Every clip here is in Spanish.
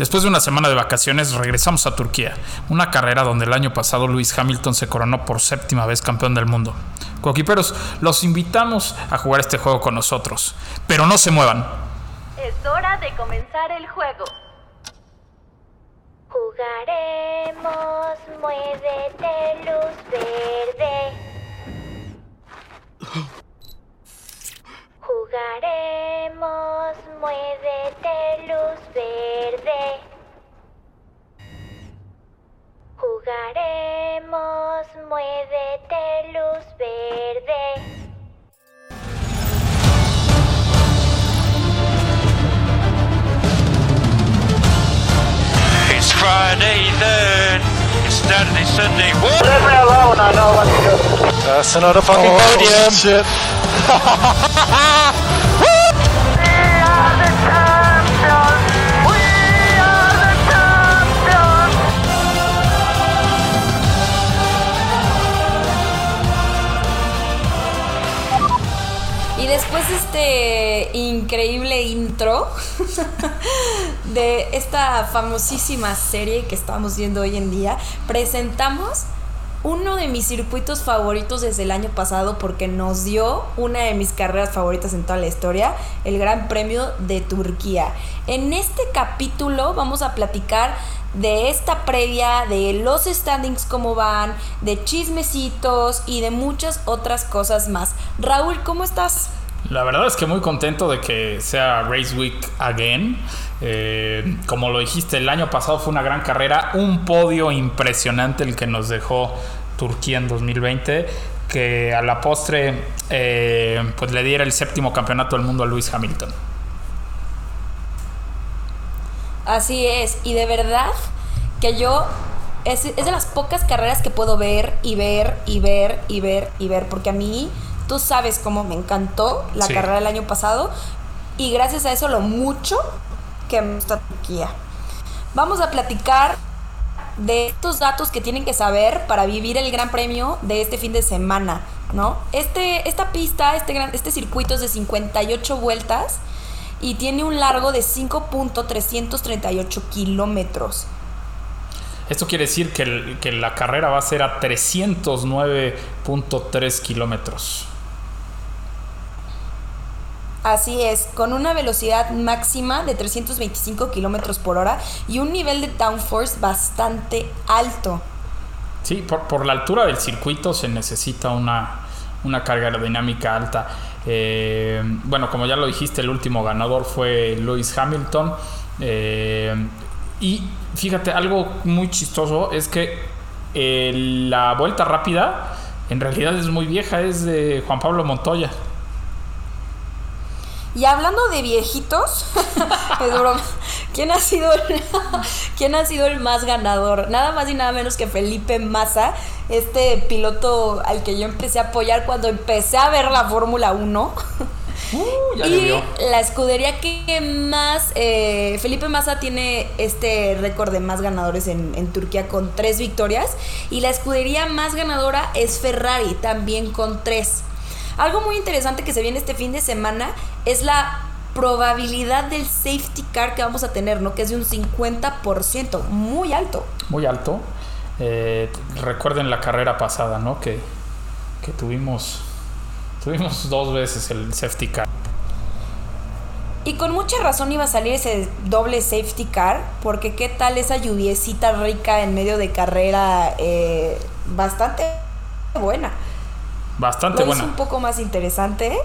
Después de una semana de vacaciones regresamos a Turquía, una carrera donde el año pasado Lewis Hamilton se coronó por séptima vez campeón del mundo. Coquiperos, los invitamos a jugar este juego con nosotros, pero no se muevan. Es hora de comenzar el juego. Jugaremos, muévete luz verde. Jugaremos, muévete luz verde. Jugaremos, muévete luz verde. It's Friday then. It's Saturday, Sunday. What? Leave me alone, I know what to do. That's another fucking Oh, podium. shit. después de este increíble intro de esta famosísima serie que estamos viendo hoy en día, presentamos uno de mis circuitos favoritos desde el año pasado porque nos dio una de mis carreras favoritas en toda la historia, el Gran Premio de Turquía. En este capítulo vamos a platicar de esta previa, de los standings cómo van, de chismecitos y de muchas otras cosas más. Raúl, ¿cómo estás? La verdad es que muy contento de que sea Race Week again. Eh, como lo dijiste, el año pasado fue una gran carrera, un podio impresionante el que nos dejó Turquía en 2020, que a la postre eh, pues le diera el séptimo campeonato del mundo a Lewis Hamilton. Así es, y de verdad que yo es, es de las pocas carreras que puedo ver y ver y ver y ver y ver, porque a mí, tú sabes cómo me encantó la Sí. carrera del año pasado y gracias a eso lo mucho que me gusta Turquía. Vamos a platicar de estos datos que tienen que saber para vivir el Gran Premio de este fin de semana, ¿no? Este, esta pista, este, gran, este circuito es de 58 vueltas y tiene un largo de 5.338 kilómetros. Esto quiere decir que, el- que la carrera va a ser a 309.3 kilómetros. Así es, con una velocidad máxima de 325 kilómetros por hora y un nivel de downforce bastante alto. Sí, por, por la altura del circuito se necesita una, una carga aerodinámica alta. Eh, bueno, como ya lo dijiste, el último ganador fue Lewis Hamilton. Eh, y fíjate, algo muy chistoso es que eh, la vuelta rápida en realidad es muy vieja, es de Juan Pablo Montoya. Y hablando de viejitos, es broma, ¿quién ha sido el, quién ha sido el más ganador? Nada más y nada menos que Felipe Massa, este piloto al que yo empecé a apoyar cuando empecé a ver la Fórmula 1. ya y la escudería que más, eh, Felipe Massa tiene este récord de más ganadores en, en Turquía con tres victorias y la escudería más ganadora es Ferrari, también con tres. Algo muy interesante que se viene este fin de semana es la probabilidad del safety car que vamos a tener, ¿no? Que es de un 50%, muy alto. muy alto. Eh, recuerden la carrera pasada, ¿no? Que, que tuvimos, tuvimos dos veces el safety car. Y con mucha razón iba a salir ese doble safety car, porque qué tal esa lluviecita rica en medio de carrera, eh, bastante buena. Bastante Lo buena. un poco más interesante.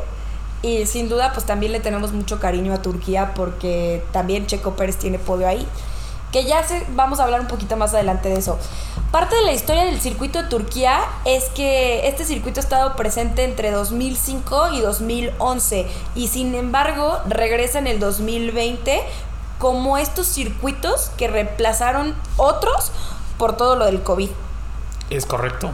Y sin duda, pues también le tenemos mucho cariño a Turquía porque también Checo Pérez tiene podio ahí. Que ya se, vamos a hablar un poquito más adelante de eso. Parte de la historia del circuito de Turquía es que este circuito ha estado presente entre 2005 y 2011 y sin embargo regresa en el 2020 como estos circuitos que reemplazaron otros por todo lo del COVID. Es correcto.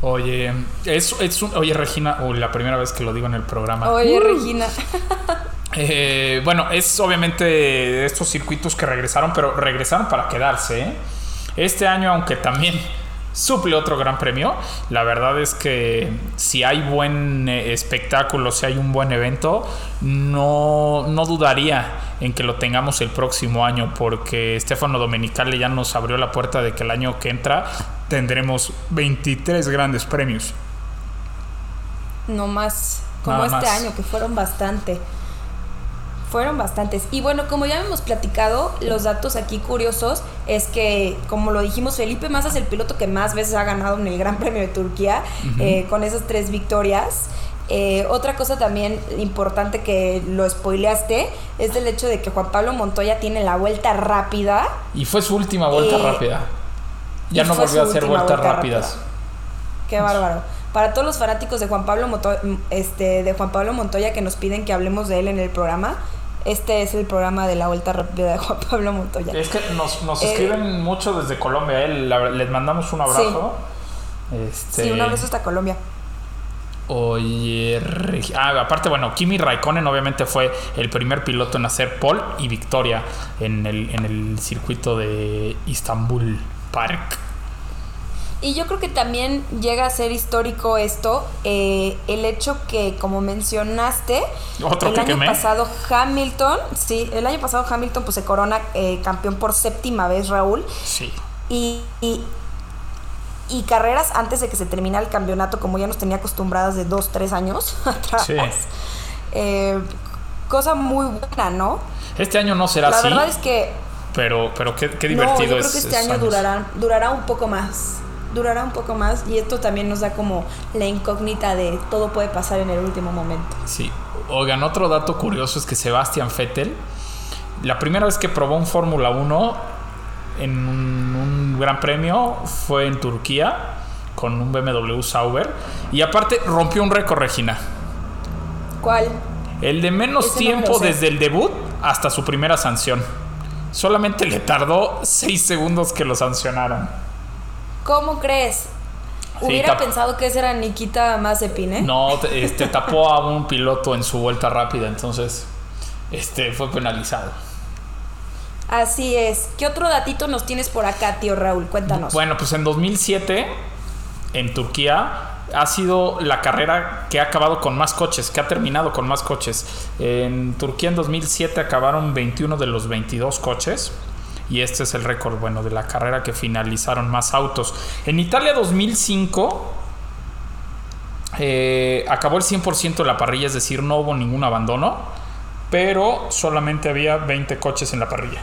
Oye, es, es un- oye Regina, uy, la primera vez que lo digo en el programa. Oye, Regina. Eh, bueno, es obviamente estos circuitos que regresaron, pero regresaron para quedarse. ¿eh? Este año, aunque también suple otro gran premio. La verdad es que si hay buen eh, espectáculo, si hay un buen evento, no, no dudaría en que lo tengamos el próximo año, porque Stefano Domenicali ya nos abrió la puerta de que el año que entra tendremos 23 grandes premios. No más como Nada este más. año, que fueron bastante. Fueron bastantes. Y bueno, como ya hemos platicado, los datos aquí curiosos es que, como lo dijimos, Felipe Massa es el piloto que más veces ha ganado en el Gran Premio de Turquía, eh, con esas tres victorias. Eh, otra cosa también importante que lo spoileaste es el hecho de que Juan Pablo Montoya tiene la vuelta rápida. Y fue su última vuelta Eh, rápida. Ya no volvió a hacer vueltas vuelta rápidas. rápida. Qué bárbaro. Para todos los fanáticos de Juan Pablo Moto- este, de Juan Pablo Montoya que nos piden que hablemos de él en el programa, este es el programa de la vuelta rápida de Juan Pablo Montoya. Es que nos, nos Eh, escriben mucho desde Colombia. eh, les mandamos un abrazo. Este, Sí, un abrazo hasta Colombia. Oye, ah, aparte, bueno, Kimi Raikkonen obviamente fue el primer piloto en hacer pole y victoria en el, en el circuito de Istanbul Park. Y yo creo que también llega a ser histórico esto, eh, el hecho que, como mencionaste, Otro el que año quemé. pasado Hamilton, sí, el año pasado Hamilton pues se corona eh, campeón por séptima vez, Raúl. Sí. Y, y, y carreras antes de que se termine el campeonato, como ya nos tenía acostumbradas de dos, tres años atrás. Sí. Eh, cosa muy buena, ¿no? Este año no será La así, verdad es que pero, pero qué, qué no, divertido yo es. creo que este año durará, durará un poco más. Durará un poco más y esto también nos da como la incógnita de todo puede pasar en el último momento. Sí. Oigan, otro dato curioso es que Sebastian Vettel, la primera vez que probó un Fórmula 1 en un, un gran premio fue en Turquía con un BMW Sauber y aparte rompió un récord, Regina. ¿Cuál? El de menos Ese tiempo desde el debut hasta su primera sanción. Solamente le tardó 6 segundos que lo sancionaran. ¿Cómo crees? Sí, Hubiera pensado que ese era Nikita Mazepin, ¿eh? No, te- este, tapó a un piloto en su vuelta rápida, entonces este, fue penalizado. Así es. ¿Qué otro datito nos tienes por acá, tío Raúl? Cuéntanos. Bueno, pues en 2007, en Turquía, ha sido la carrera que ha acabado con más coches, que ha terminado con más coches. En Turquía en 2007 acabaron 21 de los 22 coches. Y este es el récord, bueno, de la carrera que finalizaron más autos. En Italia 2005 eh, acabó el 100% de la parrilla, es decir, no hubo ningún abandono. Pero solamente había 20 coches en la parrilla.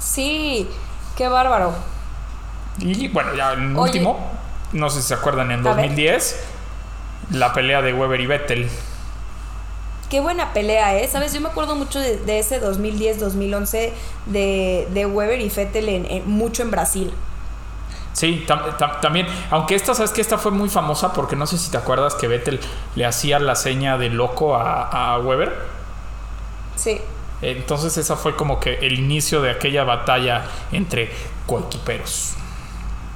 Sí, qué bárbaro. Y bueno, ya en Oye. último, no sé si se acuerdan, en A ver. 2010, la pelea de Weber y Vettel. Qué buena pelea, ¿eh? ¿Sabes? Yo me acuerdo mucho de, de ese 2010-2011 de, de Weber y Fettel en, en- mucho en Brasil. Sí, tam- tam- también, aunque esta, sabes que esta fue muy famosa porque no sé si te acuerdas que Vettel le hacía la seña de loco a, a Weber. Sí. Entonces esa fue como que el inicio de aquella batalla entre coequiperos.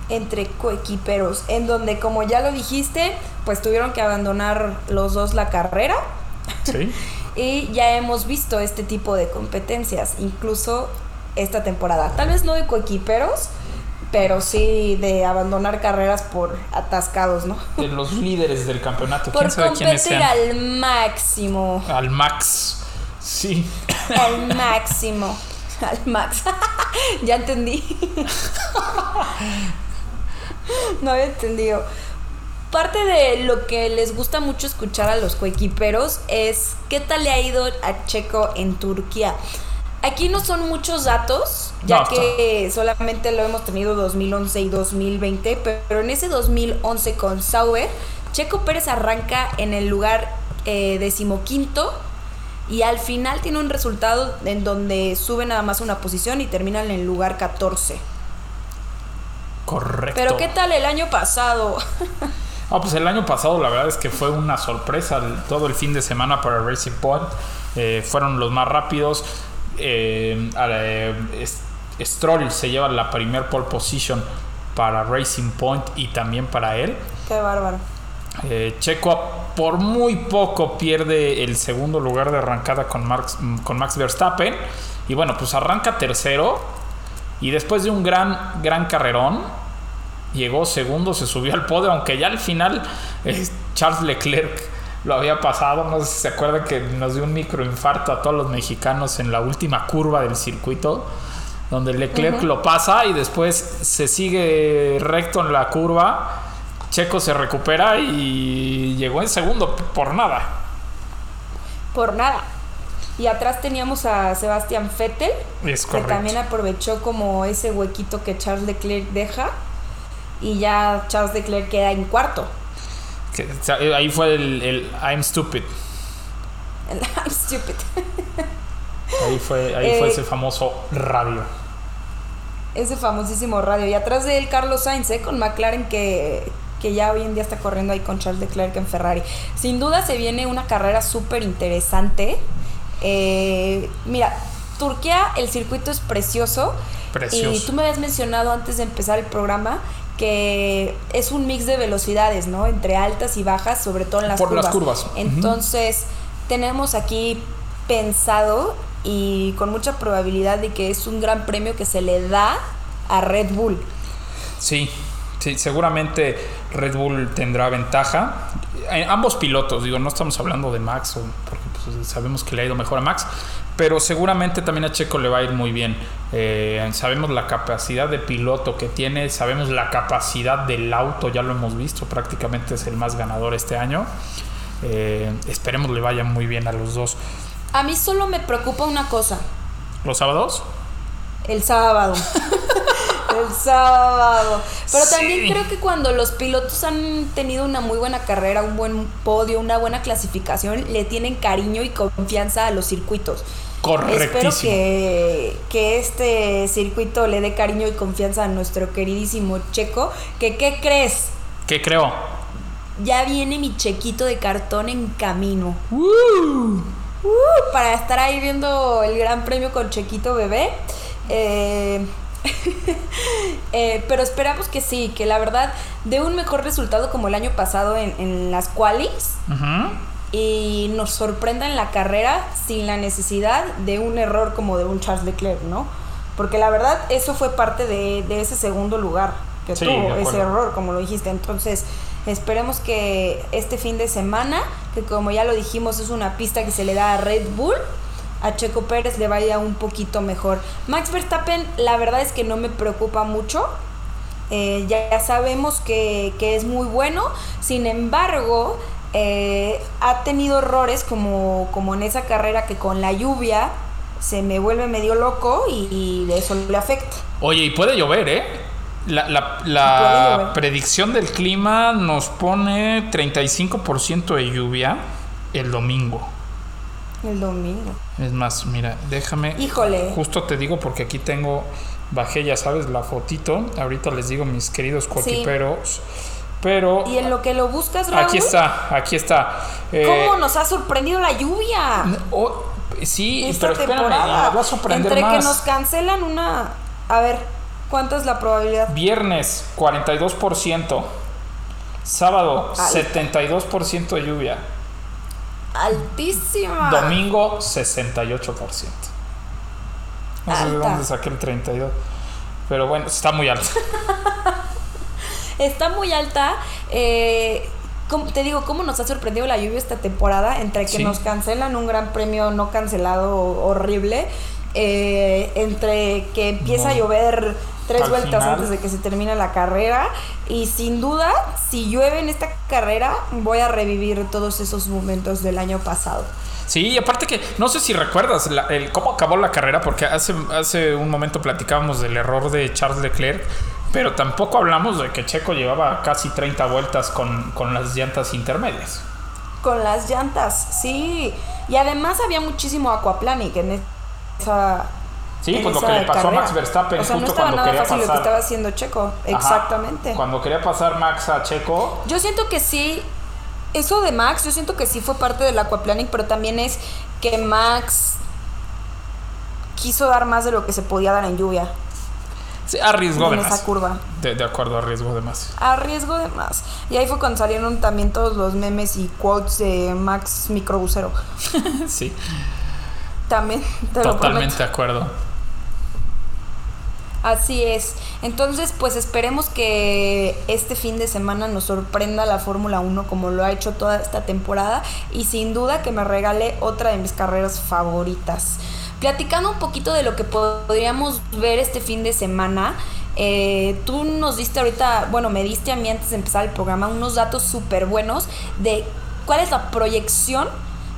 entre coequiperos, en donde, como ya lo dijiste, pues tuvieron que abandonar los dos la carrera. ¿Sí? Y ya hemos visto este tipo de competencias, incluso esta temporada. Tal vez no de coequiperos, pero sí de abandonar carreras por atascados, ¿no? De los líderes del campeonato. Por ¿Quién sabe quiénes competir sean? al máximo. Al Max. Sí. Al máximo. Al max. ya entendí. no había entendido. Parte de lo que les gusta mucho escuchar a los coequiperos es qué tal le ha ido a Checo en Turquía. Aquí no son muchos datos, ya No, que solamente lo hemos tenido 2011 y 2020, pero en ese 2011 con Sauber, Checo Pérez arranca en el lugar eh, decimoquinto y al final tiene un resultado en donde sube nada más una posición y termina en el lugar 14. Correcto. Pero ¿qué tal el año pasado? Ah, pues el año pasado la verdad es que fue una sorpresa el- todo el fin de semana para Racing Point. Eh, fueron los más rápidos. Eh, a- eh, Stroll se lleva la primer pole position para Racing Point y también para él. Qué bárbaro. Eh, Checo por muy poco pierde el segundo lugar de arrancada con Max, con Max Verstappen. Y bueno, pues arranca tercero. Y después de un gran, gran carrerón, llegó segundo, se subió al podio, aunque ya al final eh, Charles Leclerc lo había pasado. No sé si se acuerdan que nos dio un microinfarto a todos los mexicanos en la última curva del circuito, donde Leclerc lo pasa y después se sigue recto en la curva. Checo se recupera y llegó en segundo por nada. Por nada. Y atrás teníamos a Sebastián Vettel, Es que también aprovechó como ese huequito que Charles Leclerc deja. Y ya Charles Leclerc queda en cuarto. Que- sea, ahí fue el, el I'm stupid. I'm stupid. Ahí fue, ahí fue Eh, ese famoso radio. Ese famosísimo radio. Y atrás de él Carlos Sainz, ¿eh? con McLaren que, que ya hoy en día está corriendo ahí con Charles Leclerc en Ferrari. Sin duda se viene una carrera súper interesante. Eh, mira, Turquía, el circuito es precioso. Precioso. Y tú me habías mencionado antes de empezar el programa que es un mix de velocidades, ¿no? Entre altas y bajas, sobre todo en las Por curvas. las curvas. Entonces, tenemos aquí pensado y con mucha probabilidad de que es un gran premio que se le da a Red Bull. Sí, sí, seguramente Red Bull tendrá ventaja. Eh, ambos pilotos, digo, no estamos hablando de Max, porque pues, sabemos que le ha ido mejor a Max, pero seguramente también a Checo le va a ir muy bien. Eh, sabemos la capacidad de piloto que tiene, sabemos la capacidad del auto, ya lo hemos visto, prácticamente es el más ganador este año. Eh, esperemos le vaya muy bien a los dos. A mí solo me preocupa una cosa, ¿Los sábados? el sábado. el sábado. Pero también creo que cuando los pilotos han tenido una muy buena carrera, un buen podio, una buena clasificación, le tienen cariño y confianza a los circuitos. Espero Correctísimo. que, que este circuito le dé cariño y confianza a nuestro queridísimo Checo. Que, ¿qué crees? ¿Qué creo? Ya viene mi chequito de cartón en camino. Uh, para estar ahí viendo el Gran Premio con Chequito Bebé. Eh, eh, pero esperamos que sí, que la verdad dé un mejor resultado como el año pasado en, en las qualis Ujú. Y nos sorprenda en la carrera sin la necesidad de un error como de un Charles Leclerc, ¿no? Porque la verdad eso fue parte de, de ese segundo lugar que Sí, tuvo, ese error, como lo dijiste. Entonces, esperemos que este fin de semana, que como ya lo dijimos es una pista que se le da a Red Bull, a Checo Pérez le vaya un poquito mejor. Max Verstappen, la verdad es que no me preocupa mucho. Eh, ya, ya sabemos que, que es muy bueno. Sin embargo, eh, ha tenido errores como, como en esa carrera que con la lluvia se me vuelve medio loco y, y eso le afecta. Oye, y puede llover, ¿eh? La, la- la predicción del clima nos pone 35% de lluvia el domingo. El domingo. Es más, mira, déjame. Híjole. Justo te digo porque aquí tengo, bajé, ya sabes, la fotito. Ahorita les digo mis queridos cotiperos. Pero Y en lo que lo buscas, Raúl, aquí está, aquí está. Eh, ¿cómo nos ha sorprendido la lluvia? oh, sí, esta pero espérame, temporada? me va a sorprender Entre que nos cancelan una... A ver, ¿cuánta es la probabilidad? Viernes, 42%. Sábado, Alta. 72% de lluvia. Altísima. Domingo, 68%. No sé de Alta. dónde saqué el 32. Pero bueno, está muy alto. Está muy alta. Eh, te digo, ¿cómo nos ha sorprendido la lluvia esta temporada? Entre que Sí. nos cancelan un gran premio no cancelado horrible, eh, entre que empieza a llover tres Al vueltas final. antes de que se termine la carrera. Y sin duda, si llueve en esta carrera, voy a revivir todos esos momentos del año pasado. Sí, y aparte que no sé si recuerdas la- el, cómo acabó la carrera, porque hace, hace un momento platicábamos del error de Charles Leclerc, pero tampoco hablamos de que Checo llevaba casi 30 vueltas con, con las llantas intermedias. Con las llantas, sí. Y además había muchísimo aquaplanic en esa. Sí, en pues lo que le pasó a. Max Verstappen O sea, no justo estaba cuando nada quería fácil lo que pasar. estaba haciendo Checo. Ajá. Exactamente. Cuando quería pasar Max a Checo, Yo siento que sí. Eso de Max, yo siento que sí fue parte del aquaplanic, pero también es que Max quiso dar más de lo que se podía dar en lluvia. Se arriesgó de más. esa curva. De, de acuerdo, arriesgó de más. A riesgo de más. Y ahí fue cuando salieron también todos los memes y quotes de Max microbusero. sí, También, te totalmente de acuerdo. Así es. Entonces, pues esperemos que este fin de semana nos sorprenda la Fórmula 1 como lo ha hecho toda esta temporada y sin duda que me regale otra de mis carreras favoritas. Platicando un poquito de lo que podríamos ver este fin de semana, eh, tú nos diste ahorita, bueno, me diste a mí antes de empezar el programa unos datos súper buenos de cuál es la proyección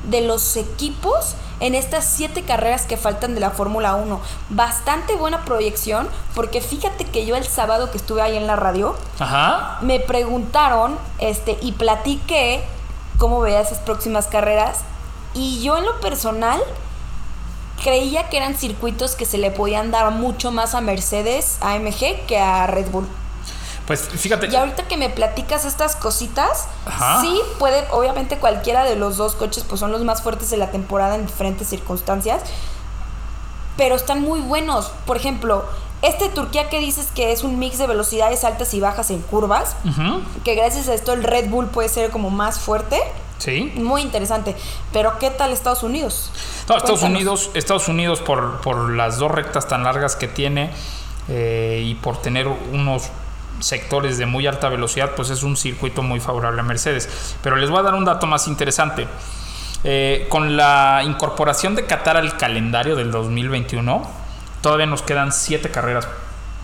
de los equipos en estas siete carreras que faltan de la Fórmula 1. Bastante buena proyección, porque fíjate que yo el sábado que estuve ahí en la radio, Ajá. me preguntaron este, y platiqué cómo veía esas próximas carreras. Y yo en lo personal creía que eran circuitos que se le podían dar mucho más a Mercedes, AMG, que a Red Bull. Pues fíjate. Y ahorita que me platicas estas cositas, Ajá. sí puede, obviamente cualquiera de los dos coches pues son los más fuertes de la temporada en diferentes circunstancias, pero están muy buenos. Por ejemplo, este Turquía que dices que es un mix de velocidades altas y bajas en curvas, que gracias a esto el Red Bull puede ser como más fuerte, Sí. muy interesante. Pero ¿qué tal Estados Unidos? No, Estados. Unidos, Estados Unidos por, por las dos rectas tan largas que tiene eh, y por tener unos sectores de muy alta velocidad, pues es un circuito muy favorable a Mercedes. Pero les voy a dar un dato más interesante. Eh, con la incorporación de Qatar al calendario del 2021, todavía nos quedan siete carreras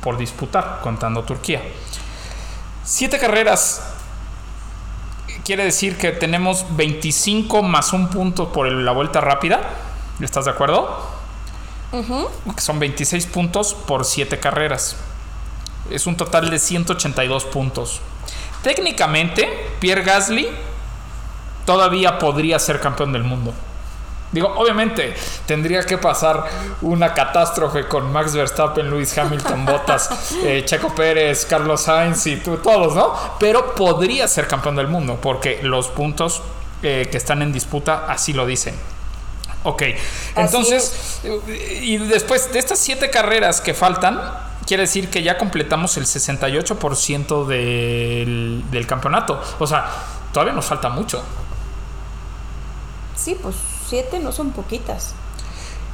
por disputar, contando Turquía. Siete carreras quiere decir que tenemos 25 más un punto por la vuelta rápida. ¿Estás de acuerdo? Que son 26 puntos por 7 carreras. Es un total de 182 puntos. Técnicamente, Pierre Gasly todavía podría ser campeón del mundo. Digo, obviamente tendría que pasar una catástrofe con Max Verstappen, Lewis Hamilton, Bottas, eh, Checo Pérez, Carlos Sainz y tú, todos, ¿no? Pero podría ser campeón del mundo porque los puntos eh, que están en disputa así lo dicen. Ok, entonces, eh, y después de estas siete carreras que faltan, quiere decir que ya completamos el 68% del, del campeonato. O sea, todavía nos falta mucho. Sí, pues siete no son poquitas.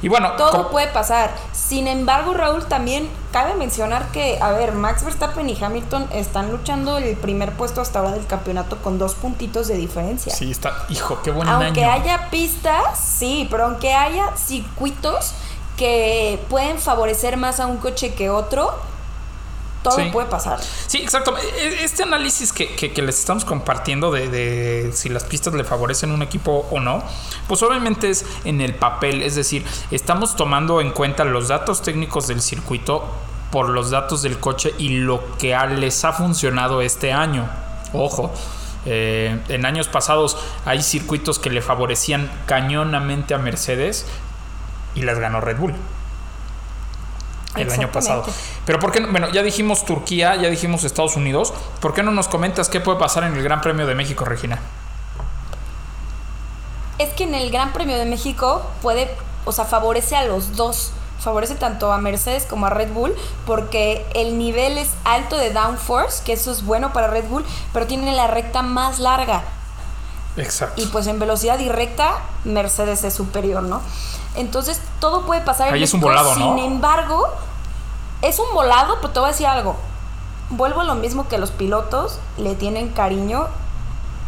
Y bueno, Todo puede pasar. Sin embargo, Raúl, también cabe mencionar que, a ver, Max Verstappen y Hamilton están luchando el primer puesto hasta ahora del campeonato con dos puntitos de diferencia. Sí, está. Hijo, qué buen aunque año. haya pistas, sí, pero aunque haya circuitos que pueden favorecer más a un coche que otro, todo Sí. puede pasar. Sí, exacto. E- Este análisis que, que- que les estamos compartiendo de, de si las pistas le favorecen a un equipo o no, pues obviamente es en el papel. Es decir, estamos tomando en cuenta los datos técnicos del circuito por los datos del coche y lo que a- les ha funcionado este año. Ojo. eh, en años pasados hay circuitos que le favorecían cañonamente a Mercedes y las ganó Red Bull el año pasado. Pero ¿por qué no? Bueno, ya dijimos Turquía, ya dijimos Estados Unidos. ¿Por qué no nos comentas qué puede pasar en el Gran Premio de México, Regina? Es que en el Gran Premio de México puede, o sea, favorece a los dos. Favorece tanto a Mercedes como a Red Bull porque el nivel es alto de downforce, que eso es bueno para Red Bull, pero tiene la recta más larga. Exacto. Y pues en velocidad directa, Mercedes es superior, ¿no? Entonces todo puede pasar en Ahí es un volado, ¿no? Sin embargo, es un volado, pero te voy a decir algo. Vuelvo a lo mismo que los pilotos le tienen cariño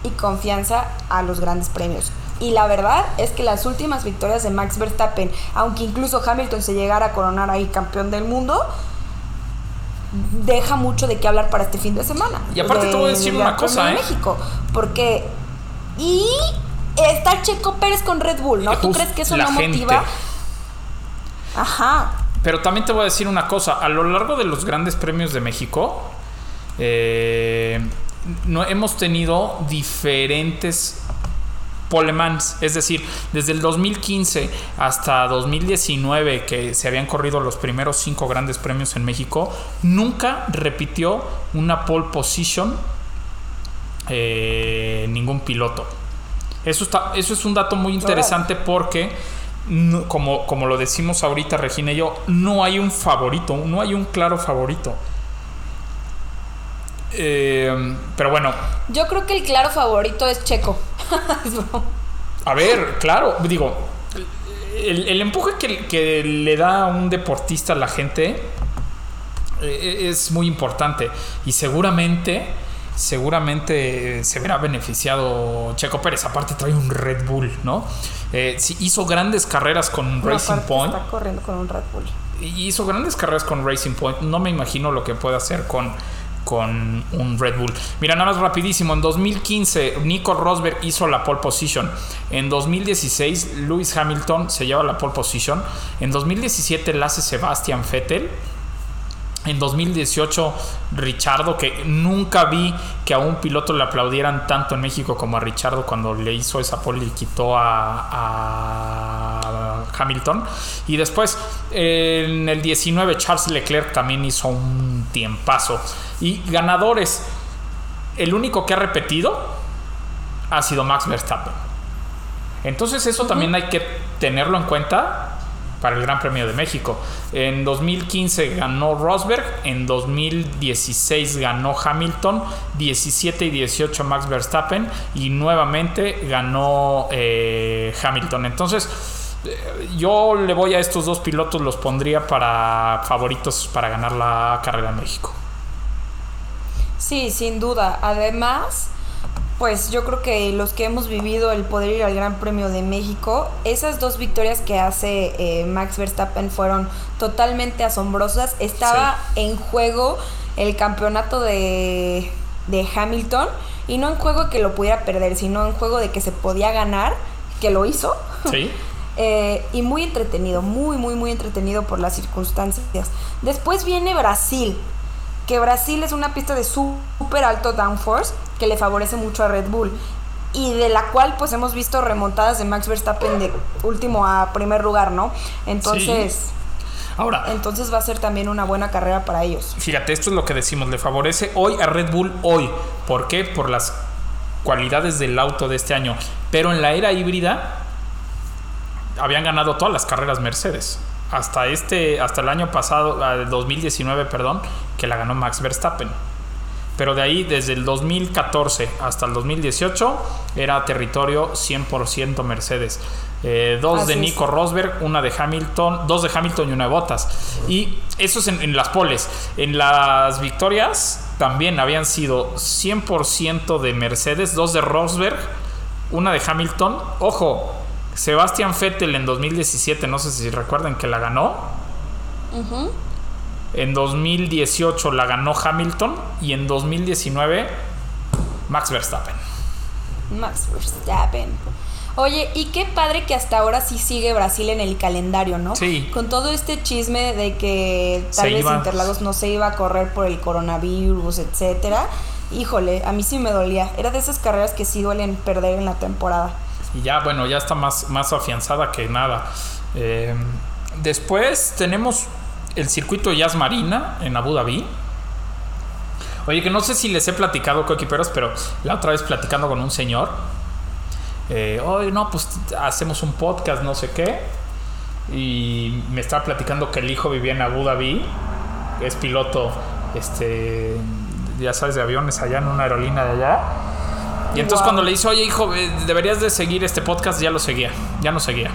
y confianza a los grandes premios. Y la verdad es que las últimas victorias de Max Verstappen, aunque incluso Hamilton se llegara a coronar ahí campeón del mundo, deja mucho de qué hablar para este fin de semana. Y aparte te voy a decir una cosa, de ¿eh? México, porque y está Checo Pérez con Red Bull, ¿no? ¿Tú crees que eso la no gente. motiva? Ajá. Pero también te voy a decir una cosa. A lo largo de los grandes premios de México, eh, no, hemos tenido diferentes polemans. Es decir, desde el 2015 hasta 2019, que se habían corrido los primeros cinco grandes premios en México, nunca repitió una pole position eh, ningún piloto. Eso, está, eso es un dato muy interesante porque, no- como, como lo decimos ahorita Regina y yo, no hay un favorito, no hay un claro favorito. Eh, pero bueno, Yo creo que el claro favorito es Checo. A ver, claro, digo, el, el empuje que, que le da a un deportista a la gente, eh, es muy importante y seguramente seguramente eh, se verá beneficiado Checo Pérez. Aparte trae un Red Bull, ¿no? Eh, sí, hizo grandes carreras con No, Racing Point. Está corriendo con un Red Bull. Y hizo grandes carreras con Racing Point. No me imagino lo que puede hacer con, con un Red Bull. Mira, nada más rapidísimo. En 2015, Nico Rosberg hizo la pole position. En 2016, Lewis Hamilton se lleva la pole position. En 2017, la hace Sebastian Vettel. En 2018, Richardo, que nunca vi que a un piloto le aplaudieran tanto en México como a Richardo cuando le hizo esa pole y quitó a, a Hamilton. Y después, en el 19, Charles Leclerc también hizo un tiempazo. Y ganadores, el único que ha repetido ha sido Max Verstappen. Entonces eso también hay que tenerlo en cuenta para el Gran Premio de México. En 2015 ganó Rosberg, en 2016 ganó Hamilton, 17 y 18 Max Verstappen y nuevamente ganó eh, Hamilton. Entonces eh, yo le voy a estos dos pilotos, los pondría para favoritos para ganar la carrera en México. Sí, sin duda. Además, pues yo creo que los que hemos vivido el poder ir al Gran Premio de México, esas dos victorias que hace eh, Max Verstappen fueron totalmente asombrosas. Estaba en juego el campeonato de, de Hamilton y no en juego que lo pudiera perder, sino en juego de que se podía ganar, que lo hizo. ¿Sí? Eh, y muy entretenido, muy, muy, muy entretenido por las circunstancias. Después viene Brasil, que Brasil es una pista de súper alto downforce que le favorece mucho a Red Bull y de la cual pues hemos visto remontadas de Max Verstappen de último a primer lugar, ¿no? Entonces, Ahora, entonces va a ser también una buena carrera para ellos. Fíjate, esto es lo que decimos, le favorece hoy a Red Bull hoy. ¿Por qué? Por las cualidades del auto de este año. Pero en la era híbrida habían ganado todas las carreras Mercedes. Hasta este, hasta el año pasado, ah, 2019, perdón, que la ganó Max Verstappen. Pero de ahí, desde el 2014 hasta el 2018, era territorio 100% Mercedes. Eh, dos Así de es. Nico Rosberg, una de Hamilton, dos de Hamilton y una de Bottas. Y eso es en, en las poles. En las victorias también habían sido 100% de Mercedes, dos de Rosberg, una de Hamilton. Ojo, Sebastian Vettel en 2017, no sé si recuerdan que la ganó. En 2018 la ganó Hamilton y en 2019 Max Verstappen. Max Verstappen. Oye, y qué padre que hasta ahora sí sigue Brasil en el calendario, ¿no? Sí. Con todo este chisme de que tal Se vez iba. Interlagos no se iba a correr por el coronavirus, etcétera. Híjole, a mí sí me dolía. Era de esas carreras que sí duelen perder en la temporada. Y ya, bueno, ya está más, más afianzada que nada. Eh, después tenemos el circuito Jazz Marina en Abu Dhabi. Oye, que no sé si les he platicado, coquiperos, pero la otra vez platicando con un señor. Eh, no, pues hacemos un podcast, no sé qué. Y me estaba platicando que el hijo vivía en Abu Dhabi. Es piloto, este, ya sabes, de aviones allá en una aerolínea de allá. Y entonces Wow. cuando le dice, oye hijo, eh, deberías de seguir este podcast, ya lo seguía, ya no seguía.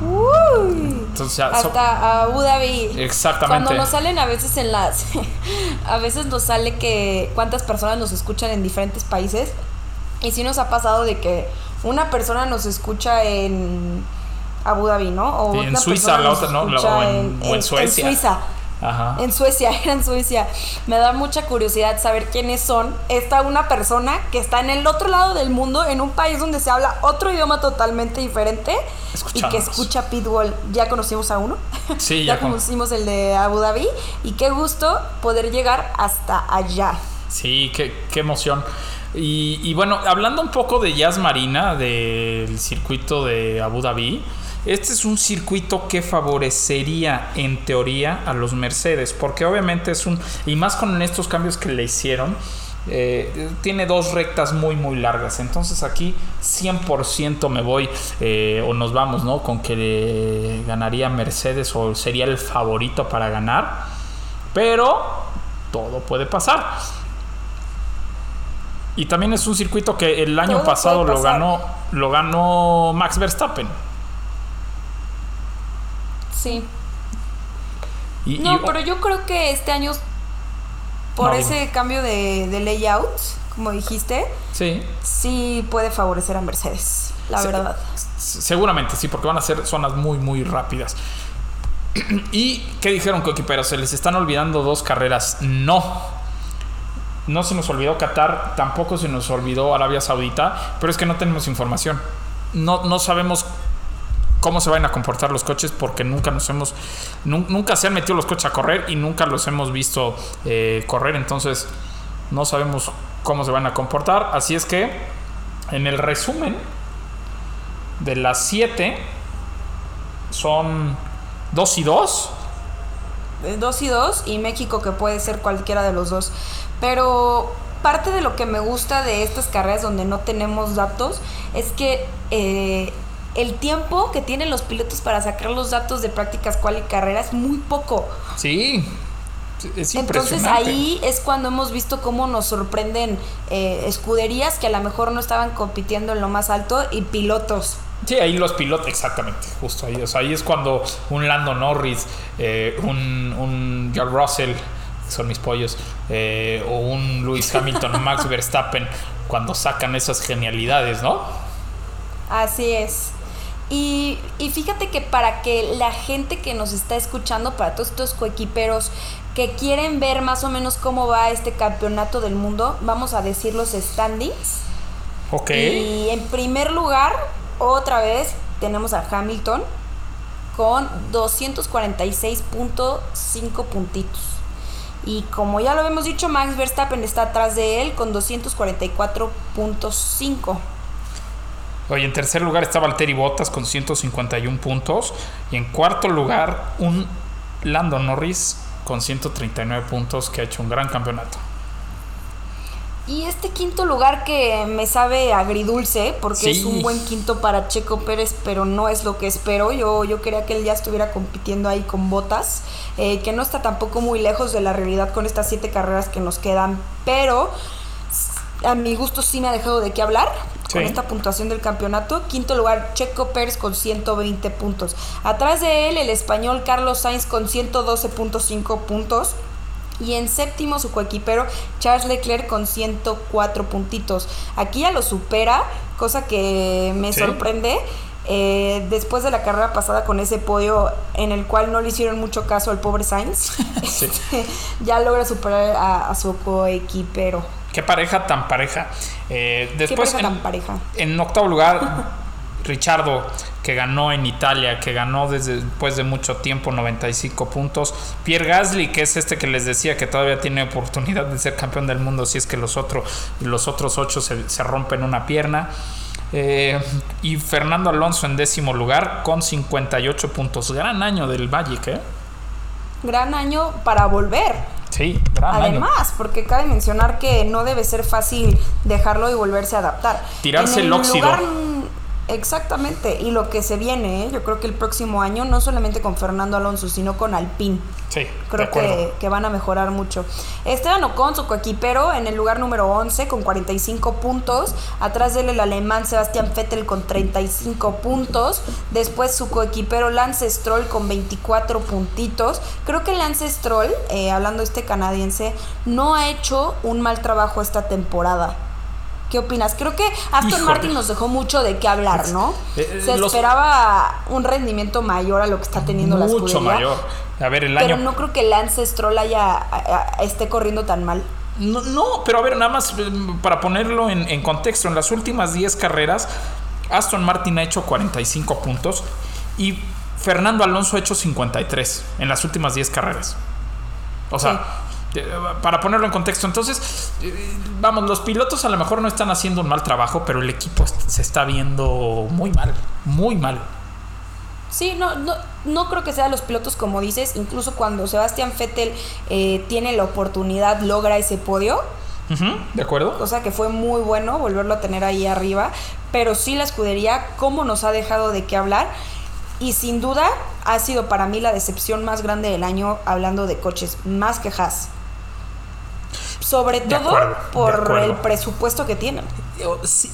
Uy. Entonces so- Hasta Abu Dhabi. Exactamente. Cuando nos salen a veces en las. a veces nos sale que cuántas personas nos escuchan en diferentes países. Y sí nos ha pasado de que una persona nos escucha en Abu Dhabi, ¿no? O Sí, en Suiza, la otra, ¿no? O en- en Suecia. Suiza. Ajá. En Suecia, era en Suecia. Me da mucha curiosidad saber quiénes son. Está una persona que está en el otro lado del mundo, en un país donde se habla otro idioma totalmente diferente y que escucha Pitbull. Ya conocimos a uno. Sí, ya ya con- conocimos el de Abu Dhabi. Y qué gusto poder llegar hasta allá. Sí, qué, qué emoción. Y, y bueno, hablando un poco de Jazz Marina, del circuito de Abu Dhabi, este es un circuito que favorecería en teoría a los Mercedes, porque obviamente es un, y más con estos cambios que le hicieron, eh, tiene dos rectas muy muy largas, entonces aquí 100% me voy eh, o nos vamos, ¿no? Con que eh, ganaría Mercedes o sería el favorito para ganar, pero todo puede pasar. Y también es un circuito que el año pasado lo ganó, lo ganó Max Verstappen. Sí. Y, No, y- pero yo creo que este año, por No, ese cambio de, de layout, como dijiste, Sí, sí puede favorecer a Mercedes, la verdad. Seguramente sí, porque van a ser zonas muy, muy rápidas. ¿Y qué dijeron, coequiperos? ¿Se les están olvidando dos carreras? No. No se nos olvidó Qatar, tampoco se nos olvidó Arabia Saudita, pero es que no tenemos información. No, no sabemos cómo se van a comportar los coches porque nunca nos hemos nun- nunca se han metido los coches a correr y nunca los hemos visto eh, correr. Entonces no sabemos cómo se van a comportar. Así es que en el resumen de las 7 son 2 y 2 Eh, Dos y dos y México que puede ser cualquiera de los dos. Pero parte de lo que me gusta de estas carreras donde no tenemos datos es que eh, el tiempo que tienen los pilotos para sacar los datos de prácticas cual y carrera es muy poco. sí es Entonces ahí es cuando hemos visto cómo nos sorprenden eh, escuderías que a lo mejor no estaban compitiendo en lo más alto y pilotos. Sí, ahí los pilotos, exactamente, justo ahí. O sea, ahí es cuando un Lando Norris, eh, un, un George Russell, que son mis pollos, eh, o un Lewis Hamilton, Max Verstappen, cuando sacan esas genialidades, ¿no? Así es. Y, y fíjate que para que la gente que nos está escuchando, para todos estos coequiperos que quieren ver más o menos cómo va este campeonato del mundo, vamos a decir los standings. Ok. Y en primer lugar, otra vez, tenemos a Hamilton con 246.5 puntitos. Y como ya lo hemos dicho, Max Verstappen está atrás de él con 244.5. Oye, en tercer lugar está Valtteri Bottas con 151 puntos. Y en cuarto lugar, un Lando Norris con 139 puntos, que ha hecho un gran campeonato. Y este quinto lugar que me sabe agridulce, porque Sí. es un buen quinto para Checo Pérez, pero no es lo que espero. Yo, yo quería que él ya estuviera compitiendo ahí con botas, eh, que no está tampoco muy lejos de la realidad con estas siete carreras que nos quedan, pero a mi gusto sí me ha dejado de qué hablar con esta puntuación del campeonato. Quinto lugar, Checo Pérez con 120 puntos. Atrás de él, el español Carlos Sainz con 112.5 puntos. Y en séptimo su coequipero Charles Leclerc con 104 puntitos. Aquí ya lo supera, cosa que me Sí. sorprende. eh, después de la carrera pasada con ese podio en el cual no le hicieron mucho caso al pobre Sainz, Sí. ya logra superar a, a su coequipero. Qué pareja tan pareja. Eh, Qué después, pareja en- tan pareja. En octavo lugar, Richardo, que ganó en Italia, que ganó desde después de mucho tiempo, 95 puntos. Pierre Gasly, que es este que les decía que todavía tiene oportunidad de ser campeón del mundo si es que los, otro, los otros ocho se, se rompen una pierna. Eh, y Fernando Alonso en décimo lugar con 58 puntos. Gran año del Magic, ¿eh? Gran año para volver. Sí, gran año. Además, porque cabe mencionar que no debe ser fácil dejarlo y volverse a adaptar. Tirarse En el óxido. Exactamente, y lo que se viene, ¿eh? yo creo que el próximo año, no solamente con Fernando Alonso, sino con Alpine. Sí, Creo que, que van a mejorar mucho. Esteban Ocon, su coequipero, en el lugar número 11 con 45 puntos. Atrás de él el alemán Sebastián Vettel con 35 puntos. Después su coequipero Lance Stroll con 24 puntitos. Creo que Lance Stroll, eh, hablando este canadiense, no ha hecho un mal trabajo esta temporada. ¿Qué opinas? Creo que Aston Híjole. Martin nos dejó mucho de qué hablar, ¿no? Eh, Se los- esperaba un rendimiento mayor a lo que está teniendo la Mucho mayor. A ver, el Pero año no creo que Lance Stroll haya, a- a- esté corriendo tan mal. No, no, pero a ver, nada más eh, para ponerlo en, en contexto, en las últimas 10 carreras, Aston Martin ha hecho 45 puntos y Fernando Alonso ha hecho 53 en las últimas 10 carreras. O sea, para ponerlo en contexto, entonces, eh, vamos, los pilotos a lo mejor no están haciendo un mal trabajo, pero el equipo se está viendo muy mal, muy mal. Sí, no, no, no creo que sea los pilotos como dices. Incluso cuando Sebastián Vettel eh, tiene la oportunidad, logra ese podio. ¿De acuerdo? Cosa que fue muy bueno volverlo a tener ahí arriba. Pero sí la escudería, cómo nos ha dejado de qué hablar. Y sin duda ha sido para mí la decepción más grande del año hablando de coches, más que Haas. Sobre todo acuerdo, por el presupuesto que tienen.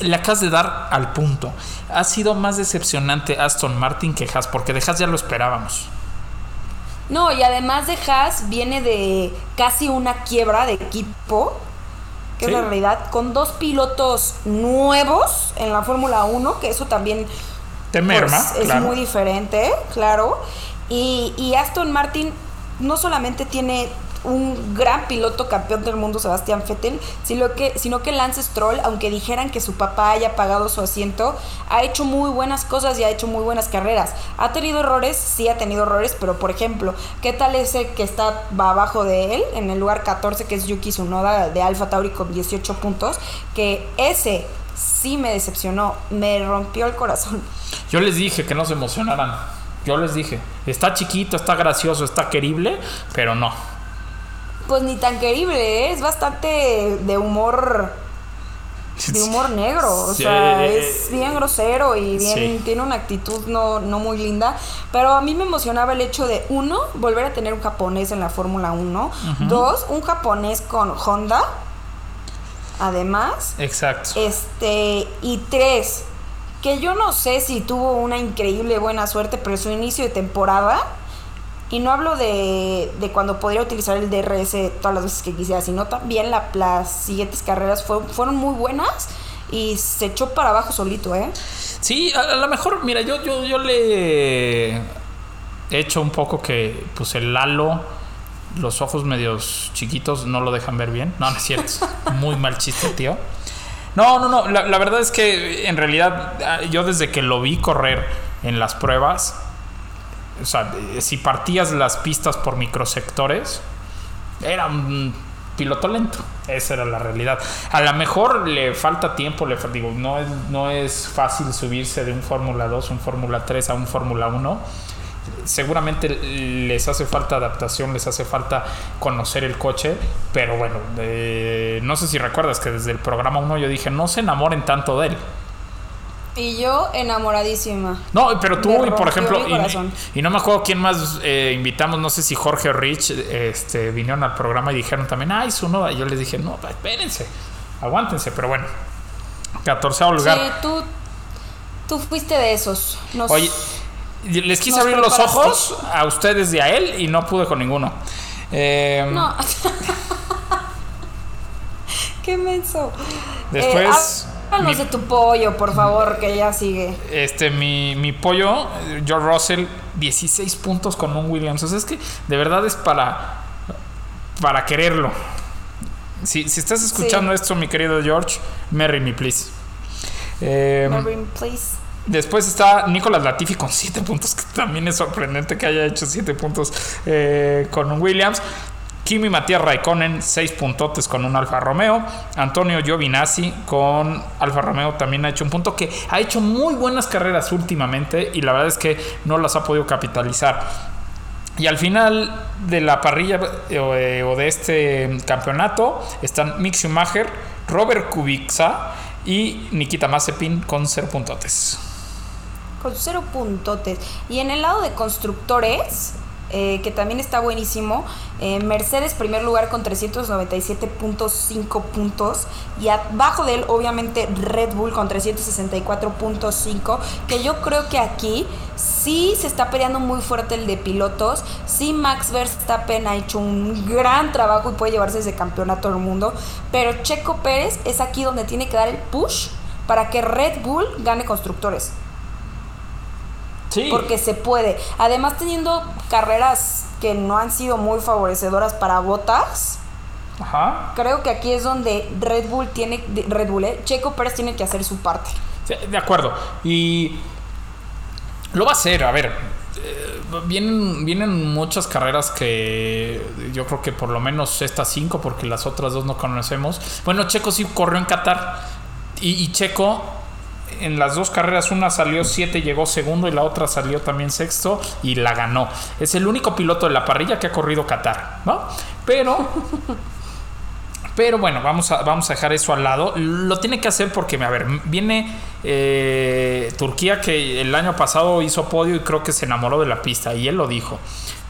Le acabas de dar al punto. Ha sido más decepcionante Aston Martin que Haas, porque de Haas ya lo esperábamos. No, y además de Haas viene de casi una quiebra de equipo, que Sí. es la realidad, con dos pilotos nuevos en la Fórmula 1, que eso también Te merma, pues, es claro. muy diferente, claro. Y, y Aston Martin no solamente tiene un gran piloto campeón del mundo, Sebastián Vettel, sino que, sino que Lance Stroll, aunque dijeran que su papá haya pagado su asiento, ha hecho muy buenas cosas y ha hecho muy buenas carreras. Ha tenido errores, sí ha tenido errores, pero por ejemplo, ¿qué tal ese que está abajo de él, en el lugar 14, que es Yuki Tsunoda de Alfa Tauri con 18 puntos? Que ese sí me decepcionó, me rompió el corazón. Yo les dije que no se emocionaran. Yo les dije, está chiquito, está gracioso, está querible, pero no. Pues ni tan querible, ¿eh? es bastante de humor de humor negro, o Sí, sea, es bien grosero y bien sí. tiene una actitud no, no muy linda, pero a mí me emocionaba el hecho de uno, volver a tener un japonés en la Fórmula 1, dos, un japonés con Honda, además, Exacto. este, y tres, que yo no sé si tuvo una increíble buena suerte, pero su inicio de temporada, y no hablo de, de cuando podría utilizar el DRS todas las veces que quisiera, sino también la- las siguientes carreras fueron, muy buenas y se echó para abajo solito, ¿eh? Sí, a, lo mejor, mira, yo, yo, yo le he hecho un poco que, pues el Lalo, los ojos medios chiquitos no lo dejan ver bien. No, no es cierto. Muy mal chiste, tío. No, no, no. La, la verdad es que en realidad ah, yo desde que lo vi correr en las pruebas, o sea, si partías las pistas por microsectores, era un piloto lento. Esa era la realidad. A lo mejor le falta tiempo, le digo, no es, no es fácil subirse de un Fórmula 2, un Fórmula 3 a un Fórmula 1. Seguramente les hace falta adaptación, les hace falta conocer el coche, pero bueno, eh, no sé si recuerdas que desde el programa 1 yo dije, no se enamoren tanto de él. Y yo enamoradísima. No, pero tú, y por ejemplo, y, y no me acuerdo quién más eh, invitamos, no sé si Jorge o Rich este, vinieron al programa y dijeron también, ay, su nueva. Y yo les dije, no, espérense, aguántense, pero bueno, 14 lugar. Sí, tú, tú fuiste de esos. Nos- Oye, les quise abrir los ojos a ustedes y a él y no pude con ninguno. Eh, No. Qué menso. Después, Eh, háblanos de tu pollo, por favor, que ya sigue. Este, mi, mi pollo, George Russell, 16 puntos con un Williams. O sea, es que de verdad es para, para quererlo. Si, si estás escuchando esto, mi querido George, marry me, please. Eh, please. Después está Nicolas Latifi con 7 puntos, que también es sorprendente que haya hecho 7 puntos eh, con un Williams. Kimi Matías Raikkonen, 6 puntotes con un Alfa Romeo. Antonio Giovinazzi con Alfa Romeo también ha hecho un punto que ha hecho muy buenas carreras últimamente y la verdad es que no las ha podido capitalizar. Y al final de la parrilla eh, o de este campeonato están Mick Schumacher, Robert Kubica y Nikita Mazepin con 0 puntotes. Con cero puntotes. Y en el lado de constructores, eh, que también está buenísimo, eh, Mercedes primer lugar con 397.5 puntos. Y abajo de él, obviamente, Red Bull con 364.5. Que yo creo que aquí sí se está peleando muy fuerte el de pilotos. Sí, Max Verstappen ha hecho un gran trabajo y puede llevarse ese campeonato del mundo. Pero Checo Pérez es aquí donde tiene que dar el push para que Red Bull gane constructores Sí. porque se puede. Además, teniendo carreras que no han sido muy favorecedoras para Botas, Ajá. creo que aquí es donde Red Bull tiene, Red Bull, ¿eh? Checo Pérez tiene que hacer su parte. Sí, De acuerdo. Y lo va a hacer. A ver, eh, vienen, vienen muchas carreras que yo creo que por lo menos estas cinco, porque las otras dos no conocemos. Bueno, Checo sí corrió en Qatar. Y, y Checo en las dos carreras, una salió siete, llegó segundo y la otra salió también sexto y la ganó. Es el único piloto de la parrilla que ha corrido Qatar, ¿no? Pero pero bueno, vamos a, vamos a dejar eso al lado. Lo tiene que hacer porque, a ver, viene eh, Turquía que el año pasado hizo podio y creo que se enamoró de la pista y él lo dijo.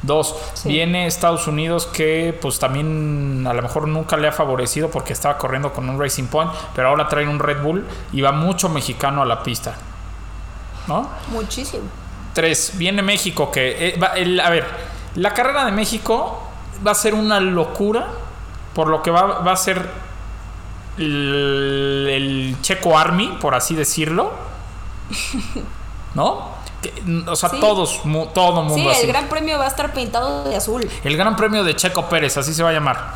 Dos, viene Estados Unidos que pues también a lo mejor nunca le ha favorecido porque estaba corriendo con un Racing Point, pero ahora traen un Red Bull y va mucho mexicano a la pista. ¿No? Muchísimo. Tres, viene México que... eh, va- el- a ver, La carrera de México va a ser una locura por lo que va, va a ser el, el Checo Army, por así decirlo. ¿No? Que- o sea, Sí. todos, mu- todo mundo Sí, así. el Gran Premio va a estar pintado de azul. El Gran Premio de Checo Pérez, así se va a llamar.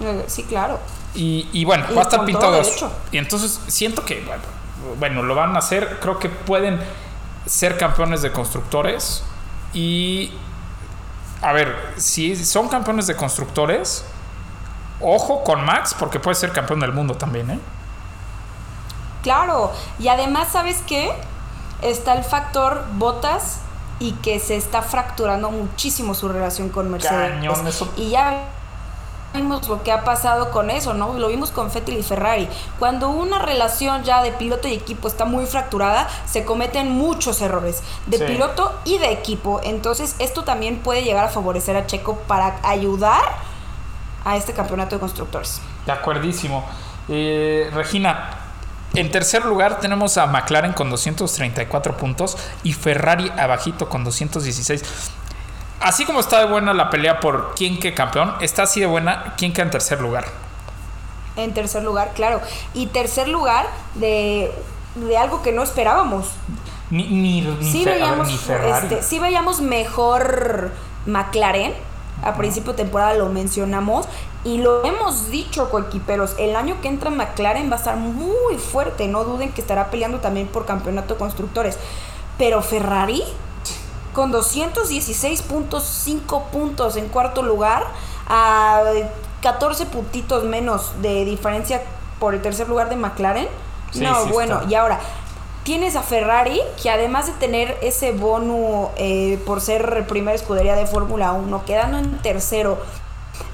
Eh, Sí, claro. Y, y bueno, Y va a estar pintado de azul. Y entonces siento que, bueno, bueno, lo van a hacer. Creo que pueden ser campeones de constructores. Y, a ver, si son campeones de constructores, ojo con Max, porque puede ser campeón del mundo también, ¿eh? Claro. Y además, ¿sabes qué? Está el factor botas y que se está fracturando muchísimo su relación con Mercedes. Cañón, eso- Y ya vimos lo que ha pasado con eso, ¿no? Lo vimos con Vettel y Ferrari. Cuando una relación ya de piloto y equipo está muy fracturada, se cometen muchos errores de Sí. piloto y de equipo. Entonces, esto también puede llegar a favorecer a Checo para ayudar a este campeonato de constructores. De acuerdísimo. Eh, Regina, en tercer lugar tenemos a McLaren con 234 puntos y Ferrari abajito con 216. Así como está de buena la pelea por quién que campeón, está así de buena quién queda en tercer lugar. En tercer lugar, claro. Y tercer lugar de, de algo que no esperábamos. Ni, ni, ni Sí ver, Ferrari. este, sí veíamos mejor McLaren. A principio de temporada lo mencionamos. Y lo hemos dicho, coequiperos. El año que entra McLaren va a estar muy fuerte. No duden que estará peleando también por campeonato de constructores. Pero Ferrari, con 216.5 puntos en cuarto lugar, a 14 puntitos menos de diferencia por el tercer lugar de McLaren. Sí, no, sí bueno, está. y ahora tienes a Ferrari que además de tener ese bono eh, por ser primera escudería de Fórmula 1, quedando en tercero,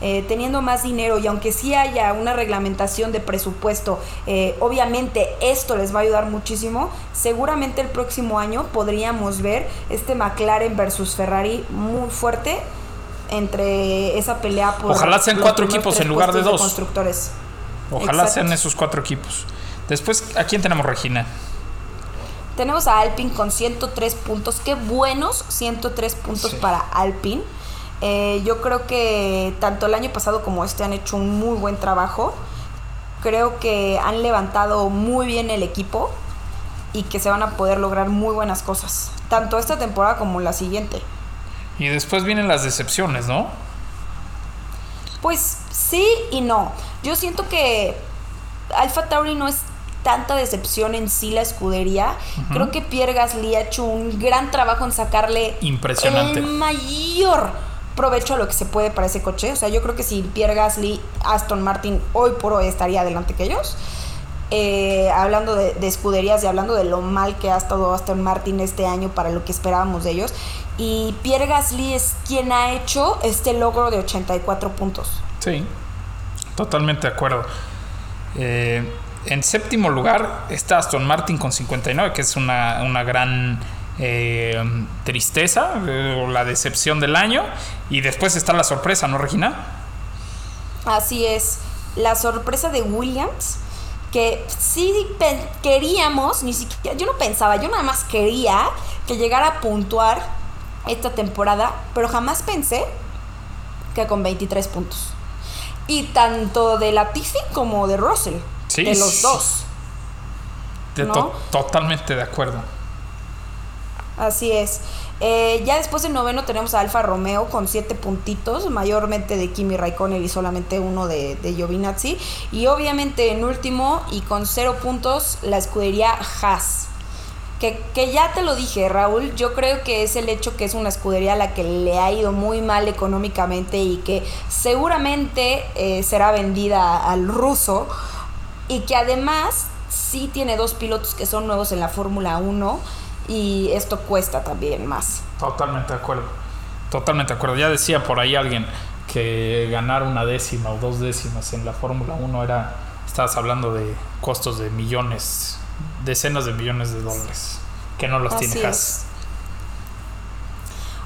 eh, teniendo más dinero y aunque sí haya una reglamentación de presupuesto, eh, obviamente esto les va a ayudar muchísimo. Seguramente el próximo año podríamos ver este McLaren versus Ferrari muy fuerte entre esa pelea por Ojalá sean cuatro equipos en lugar de dos. constructores. Ojalá Exacto. sean esos cuatro equipos. Después, ¿a quién tenemos, Regina? Tenemos a Alpine con 103 puntos. Qué buenos 103 puntos Sí. para Alpine. Eh, yo creo que tanto el año pasado como este han hecho un muy buen trabajo. Creo que han levantado muy bien el equipo y que se van a poder lograr muy buenas cosas. Tanto esta temporada como la siguiente. Y después vienen las decepciones, ¿no? Pues sí y no. Yo siento que Alpha Tauri no es tanta decepción en sí la escudería. Creo que Pierre Gasly ha hecho un gran trabajo en sacarle Impresionante. el mayor provecho a lo que se puede para ese coche. O sea, yo creo que si Pierre Gasly, Aston Martin hoy por hoy estaría adelante que ellos. Eh, hablando de, de escuderías y hablando de lo mal que ha estado Aston Martin este año para lo que esperábamos de ellos. Y Pierre Gasly es quien ha hecho este logro de 84 puntos. Sí, totalmente de acuerdo. Eh, en séptimo lugar está Aston Martin con 59, que es una, una gran eh, tristeza, eh, la decepción del año. Y después está la sorpresa, ¿no, Regina? Así es, la sorpresa de Williams, que sí queríamos, ni siquiera, yo no pensaba, yo nada más quería que llegara a puntuar esta temporada, pero jamás pensé que con 23 puntos. Y tanto de Latifi como de Russell, Sí, de los dos. De ¿No? to- totalmente de acuerdo. Así es. Eh, ya después del noveno tenemos a Alfa Romeo con siete puntitos, mayormente de Kimi Raikkonen y solamente uno de, de Giovinazzi. Y obviamente en último y con cero puntos la escudería Haas. Que, que ya te lo dije, Raúl, yo creo que es el hecho que es una escudería a la que le ha ido muy mal económicamente y que seguramente eh, será vendida al ruso y que además sí tiene dos pilotos que son nuevos en la Fórmula 1 y esto cuesta también más. Totalmente de acuerdo. Totalmente de acuerdo. Ya decía por ahí alguien que ganar una décima o dos décimas en la Fórmula 1 era, estabas hablando de costos de millones, decenas de millones de dólares, que no los Así tiene Haas.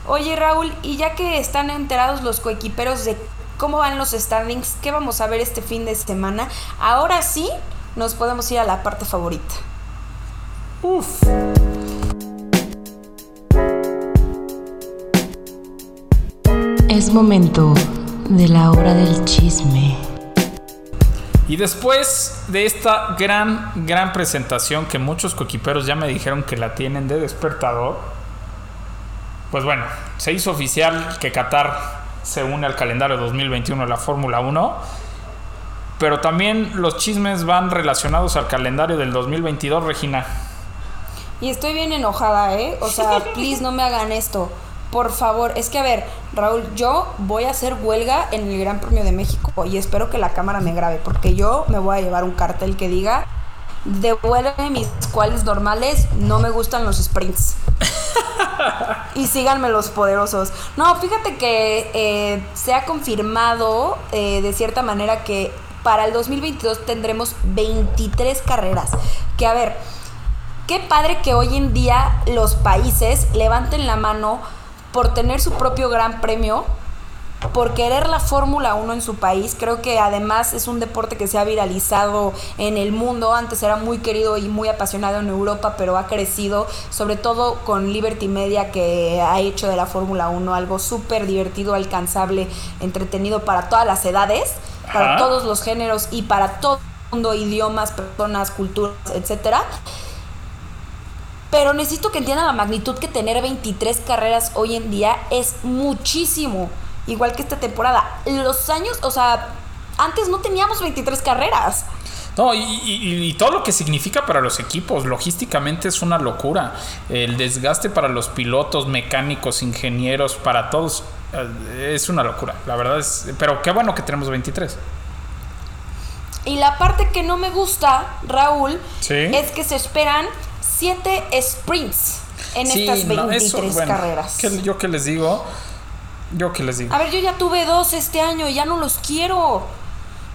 Oye Raúl, y ya que están enterados los coequiperos de cómo van los standings, ¿qué vamos a ver este fin de semana? Ahora sí nos podemos ir a la parte favorita. Es momento de la hora del chisme. Y después de esta gran, gran presentación que muchos coquiperos ya me dijeron que la tienen de despertador, pues bueno, se hizo oficial que Qatar se une al calendario 2021 de la Fórmula 1, pero también los chismes van relacionados al calendario del 2022, Regina. Y estoy bien enojada, ¿eh? O sea, please no me hagan esto. Por favor, es que a ver, Raúl, yo voy a hacer huelga en el Gran Premio de México y espero que la cámara me grabe, porque yo me voy a llevar un cartel que diga, devuélveme mis cuales normales, no me gustan los sprints. y síganme los poderosos. No, fíjate que eh, se ha confirmado eh, de cierta manera que para el 2022 tendremos 23 carreras. Que a ver, qué padre que hoy en día los países levanten la mano por tener su propio gran premio, por querer la Fórmula 1 en su país. Creo que además es un deporte que se ha viralizado en el mundo. Antes era muy querido y muy apasionado en Europa, pero ha crecido, sobre todo con Liberty Media, que ha hecho de la Fórmula 1 algo súper divertido, alcanzable, entretenido para todas las edades, para todos los géneros y para todo el mundo, idiomas, personas, culturas, etcétera. Pero necesito que entiendan la magnitud que tener 23 carreras hoy en día es muchísimo. Igual que esta temporada. Los años, o sea, antes no teníamos 23 carreras. No, y, y- y todo lo que significa para los equipos, logísticamente es una locura. El desgaste para los pilotos, mecánicos, ingenieros, para todos, eh, es una locura. La verdad es, pero qué bueno que tenemos 23. Y la parte que no me gusta, Raúl, Sí. es que se esperan 7 sprints en Sí, estas no, 23 eso, bueno, carreras. ¿qué- yo que les digo, yo que les digo. A ver, yo ya tuve dos este año y ya no los quiero.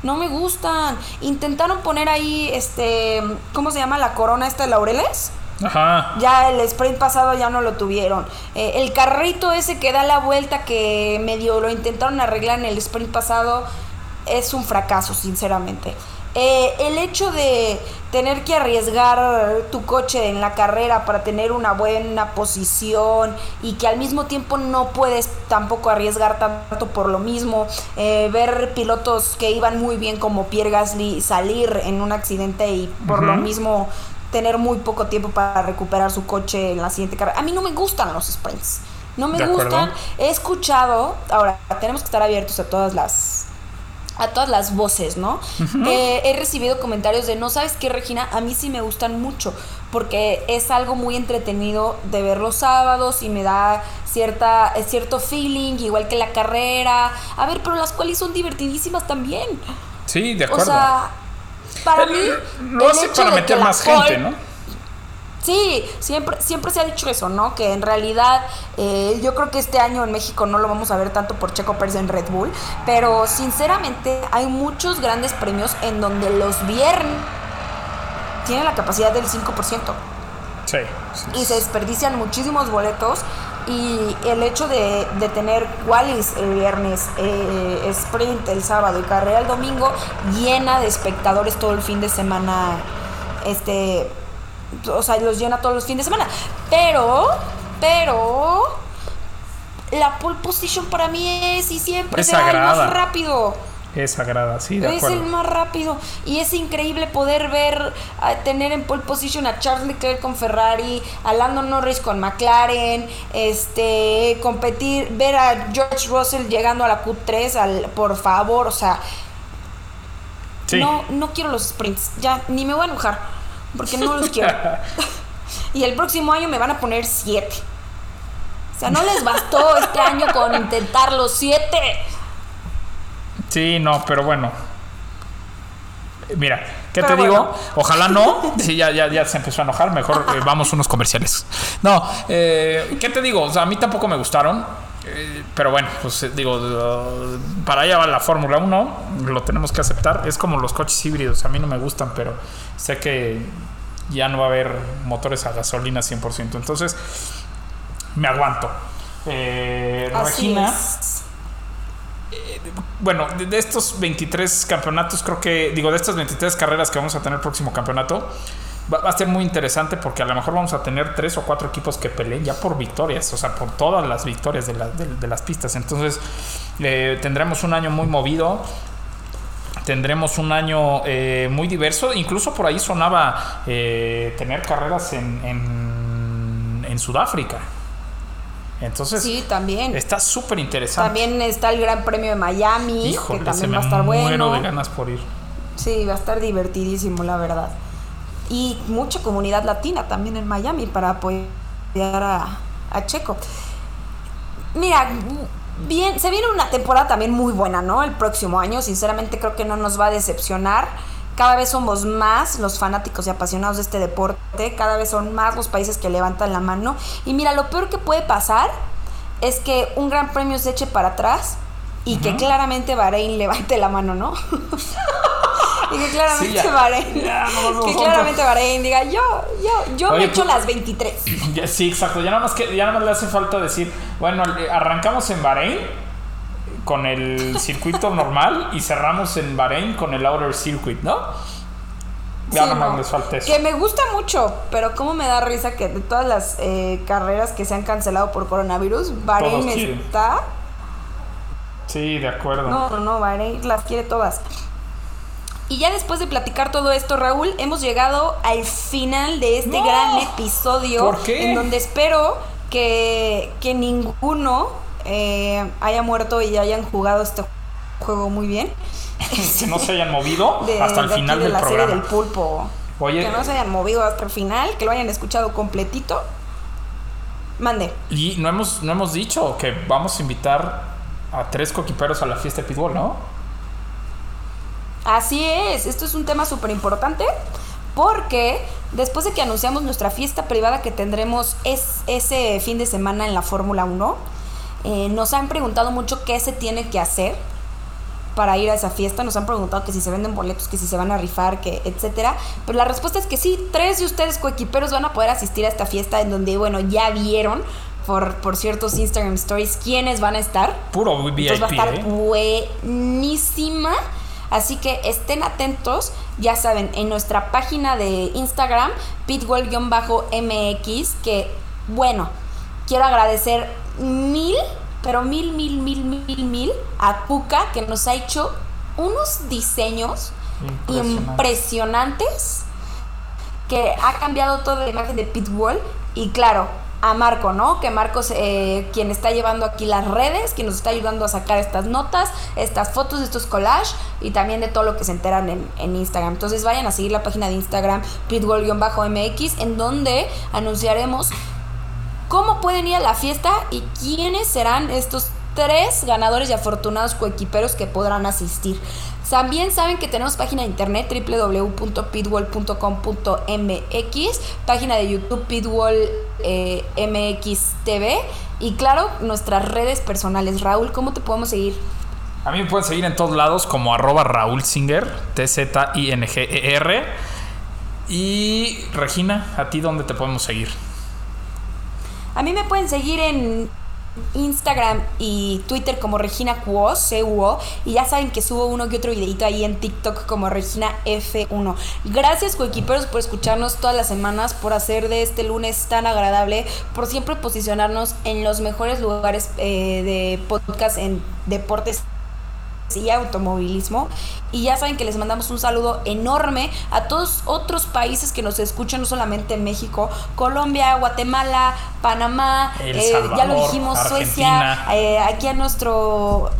No me gustan. Intentaron poner ahí, este, ¿cómo se llama la corona esta de laureles? Ajá. Ya el sprint pasado ya no lo tuvieron. Eh, el carrito ese que da la vuelta que medio lo intentaron arreglar en el sprint pasado es un fracaso, sinceramente. Eh, el hecho de tener que arriesgar tu coche en la carrera para tener una buena posición y que al mismo tiempo no puedes tampoco arriesgar tanto por lo mismo, eh, ver pilotos que iban muy bien como Pierre Gasly salir en un accidente y por lo mismo tener muy poco tiempo para recuperar su coche en la siguiente carrera. A mí no me gustan los sprints. No me De acuerdo. gustan. He escuchado, ahora tenemos que estar abiertos a todas las a todas las voces, ¿no? Eh, he recibido comentarios de, no sabes qué, Regina, a mí sí me gustan mucho, porque es algo muy entretenido de ver los sábados y me da cierta, eh, cierto feeling, igual que la carrera. A ver, pero las cuales son divertidísimas también. Sí, de O acuerdo. sea, para Eh, mí... lo el hace para meter más gente, ¿no? Sí, siempre, siempre se ha dicho eso, ¿no? Que en realidad eh, yo creo que este año en México no lo vamos a ver tanto por Checo Pérez en Red Bull, pero sinceramente hay muchos grandes premios en donde los viernes tienen la capacidad del 5% Sí. sí. y se desperdician muchísimos boletos y el hecho de, de tener qualis el viernes, eh, sprint el sábado y carrera el domingo llena de espectadores todo el fin de semana, este, o sea, los llena todos los fines de semana. Pero, pero, la pole position para mí es y siempre Es será el más rápido. Es sagrada, sí, de Es acuerdo. el más rápido y es increíble poder ver, a tener en pole position a Charles Leclerc con Ferrari, a Lando Norris con McLaren, este, competir, ver a George Russell llegando a la Q3, al, por favor, o sea, Sí. no, no quiero los sprints, ya, ni me voy a enojar, porque no los quiero. y el próximo año me van a poner siete. O sea, no les bastó este año con intentar los siete. Sí, no, pero bueno. Mira, ¿qué Pero te digo? Ojalá no. Sí, ya, ya, ya se empezó a enojar. Mejor eh, vamos unos comerciales. No, eh, ¿qué te digo? O sea, a mí tampoco me gustaron. Eh, pero bueno, pues eh, digo, para allá va la Fórmula 1. Lo tenemos que aceptar. Es como los coches híbridos. A mí no me gustan, pero sé que ya no va a haber motores a gasolina 100%. Entonces, me aguanto. Eh, Regina. Bueno, de, de estos 23 campeonatos, creo que, digo, de estas 23 carreras que vamos a tener el próximo campeonato, va, va a ser muy interesante porque a lo mejor vamos a tener tres o cuatro equipos que peleen ya por victorias, o sea, por todas las victorias de, la- de- de las pistas. Entonces, eh, tendremos un año muy movido. Tendremos un año eh, muy diverso. Incluso por ahí sonaba eh, tener carreras en, en, en Sudáfrica. Entonces, Sí, también. está súper interesante. También está el Gran Premio de Miami, Híjole, que se también me va a estar muero bueno. de ganas por ir. Sí, va a estar divertidísimo, la verdad. Y mucha comunidad latina también en Miami para apoyar a, Checo. Mira, bien, se viene una temporada también muy buena, ¿no? El próximo año, sinceramente creo que no nos va a decepcionar. Cada vez somos más los fanáticos y apasionados de este deporte, cada vez son más los países que levantan la mano. Y mira, lo peor que puede pasar es que un gran premio se eche para atrás y que claramente Bahrein levante la mano, ¿no? y que claramente Sí, ya. Bahrein, Ya, no nos que claramente Bahrein diga, yo, yo, yo Oye, me echo pues- las 23. Ya, sí, exacto. Ya nada más que ya nada más le hace falta decir, bueno, eh, arrancamos en Bahrein con el circuito normal y cerramos en Bahrein con el outer circuit, ¿no? Ya Sí, nada más no. les falta eso. Que me gusta mucho, pero cómo me da risa que de todas las eh, carreras que se han cancelado por coronavirus, Bahrein Todos quieren. Sí, de acuerdo. No, no, no, Bahrein las quiere todas. Y ya después de platicar todo esto, Raúl, hemos llegado al final de este No. gran episodio. ¿Por qué? En donde espero que, que ninguno eh, haya muerto y hayan jugado este juego muy bien. que no se hayan movido De- hasta el de final de del la serie programa. del pulpo. Oye, que no se hayan movido hasta el final, que lo hayan escuchado completito. Mande. y no hemos, no hemos dicho que vamos a invitar a tres coquiperos a la fiesta de Pitbull, ¿no? Así es, esto es un tema súper importante porque después de que anunciamos nuestra fiesta privada que tendremos es, ese fin de semana en la Fórmula 1, eh, nos han preguntado mucho qué se tiene que hacer para ir a esa fiesta. Nos han preguntado que si se venden boletos, que si se van a rifar, que etcétera. Pero la respuesta es que sí, tres de ustedes coequiperos van a poder asistir a esta fiesta en donde, bueno, ya vieron por, por ciertos Instagram stories quiénes van a estar. Puro VIP, Entonces va a estar ¿eh? buenísima. Así que estén atentos, ya saben, en nuestra página de Instagram, pitwell-mx, que bueno, quiero agradecer mil, pero mil, mil, mil, mil, mil a Puka, que nos ha hecho unos diseños Impresionante. impresionantes que ha cambiado toda la imagen de Pitbull y claro, a Marco, ¿no? Que Marco es eh, quien está llevando aquí las redes, quien nos está ayudando a sacar estas notas, estas fotos, estos collages y también de todo lo que se enteran en, en Instagram. Entonces vayan a seguir la página de Instagram pitbull-mx en donde anunciaremos cómo pueden ir a la fiesta y quiénes serán estos tres ganadores y afortunados coequiperos que podrán asistir. También saben que tenemos página de internet www.pitwall.com.mx, página de YouTube Pitwall eh, y claro, nuestras redes personales. Raúl, ¿cómo te podemos seguir? A mí me pueden seguir en todos lados como arroba Raúl Singer, T-Z-I-N-G-E-R. Y Regina, ¿a ti dónde te podemos seguir? A mí me pueden seguir en Instagram y Twitter como Regina Cuo, C-U-O, y ya saben que subo uno que otro videito ahí en TikTok como Regina F1. Gracias coequiperos por escucharnos todas las semanas, por hacer de este lunes tan agradable, por siempre posicionarnos en los mejores lugares eh, de podcast en deportes y automovilismo. Y ya saben que les mandamos un saludo enorme a todos otros países que nos escuchan, no solamente México, Colombia, Guatemala, Panamá, eh, ya lo dijimos, Argentina. Suecia, eh, aquí a nuestro...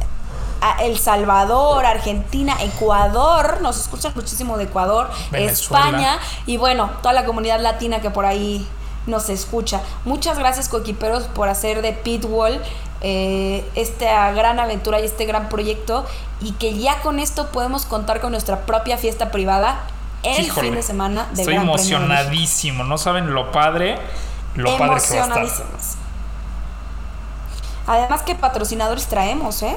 a El Salvador, Argentina, Ecuador, nos escuchan muchísimo de Ecuador, Venezuela. España y bueno, toda la comunidad latina que por ahí nos escucha. Muchas gracias, coequiperos, por hacer de Pitwall eh, esta gran aventura y este gran proyecto. Y que ya con esto podemos contar con nuestra propia fiesta privada el Híjole, fin de semana Estoy Gran de México. emocionadísimo. No saben lo padre, lo padre que va a estar. Emocionadísimos. Además, ¿qué patrocinadores traemos, eh?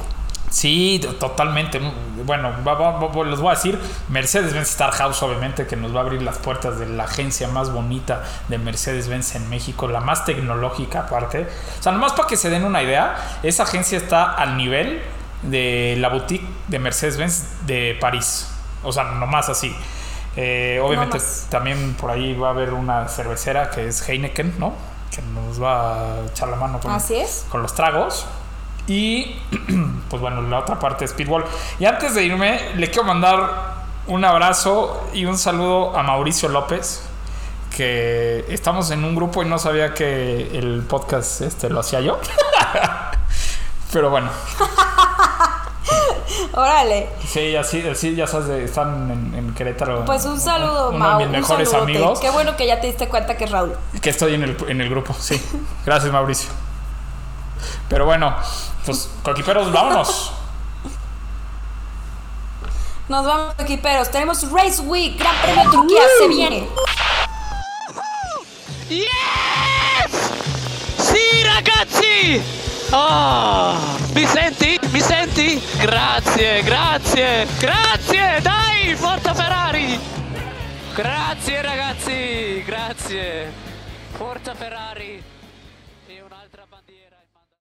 Sí, totalmente. Bueno, va- va- va- les voy a decir, Mercedes-Benz Star House, obviamente, que nos va a abrir las puertas de la agencia más bonita de Mercedes-Benz en México, la más tecnológica aparte. O sea, nomás para que se den una idea, esa agencia está al nivel de la boutique de Mercedes-Benz de París. O sea, nomás así. Eh, obviamente No también por ahí va a haber una cervecera que es Heineken, ¿no? Que nos va a echar la mano con, Así es. con los tragos. Y pues bueno, la otra parte es Speedball. Y antes de irme, le quiero mandar un abrazo y un saludo a Mauricio López, que estamos en un grupo y no sabía que el podcast este lo hacía yo. Pero bueno, Órale. sí, así, así ya sabes, de- están en, en Querétaro. Pues un saludo, uno Mau. de mis un mejores saludote. amigos. Qué bueno que ya te diste cuenta que es Raúl. Que estoy en el, en el grupo, sí. Gracias, Mauricio. Pero bueno, pues coquiperos, vámonos. Nos vamos, equiperos. Tenemos Race Week, Gran Premio de Turquía, se viene. Yes! Sì, ragazzi! Oh, mi senti? Mi senti? Grazie, grazie, grazie! Dai, forza Ferrari! Grazie ragazzi, grazie! Forza Ferrari!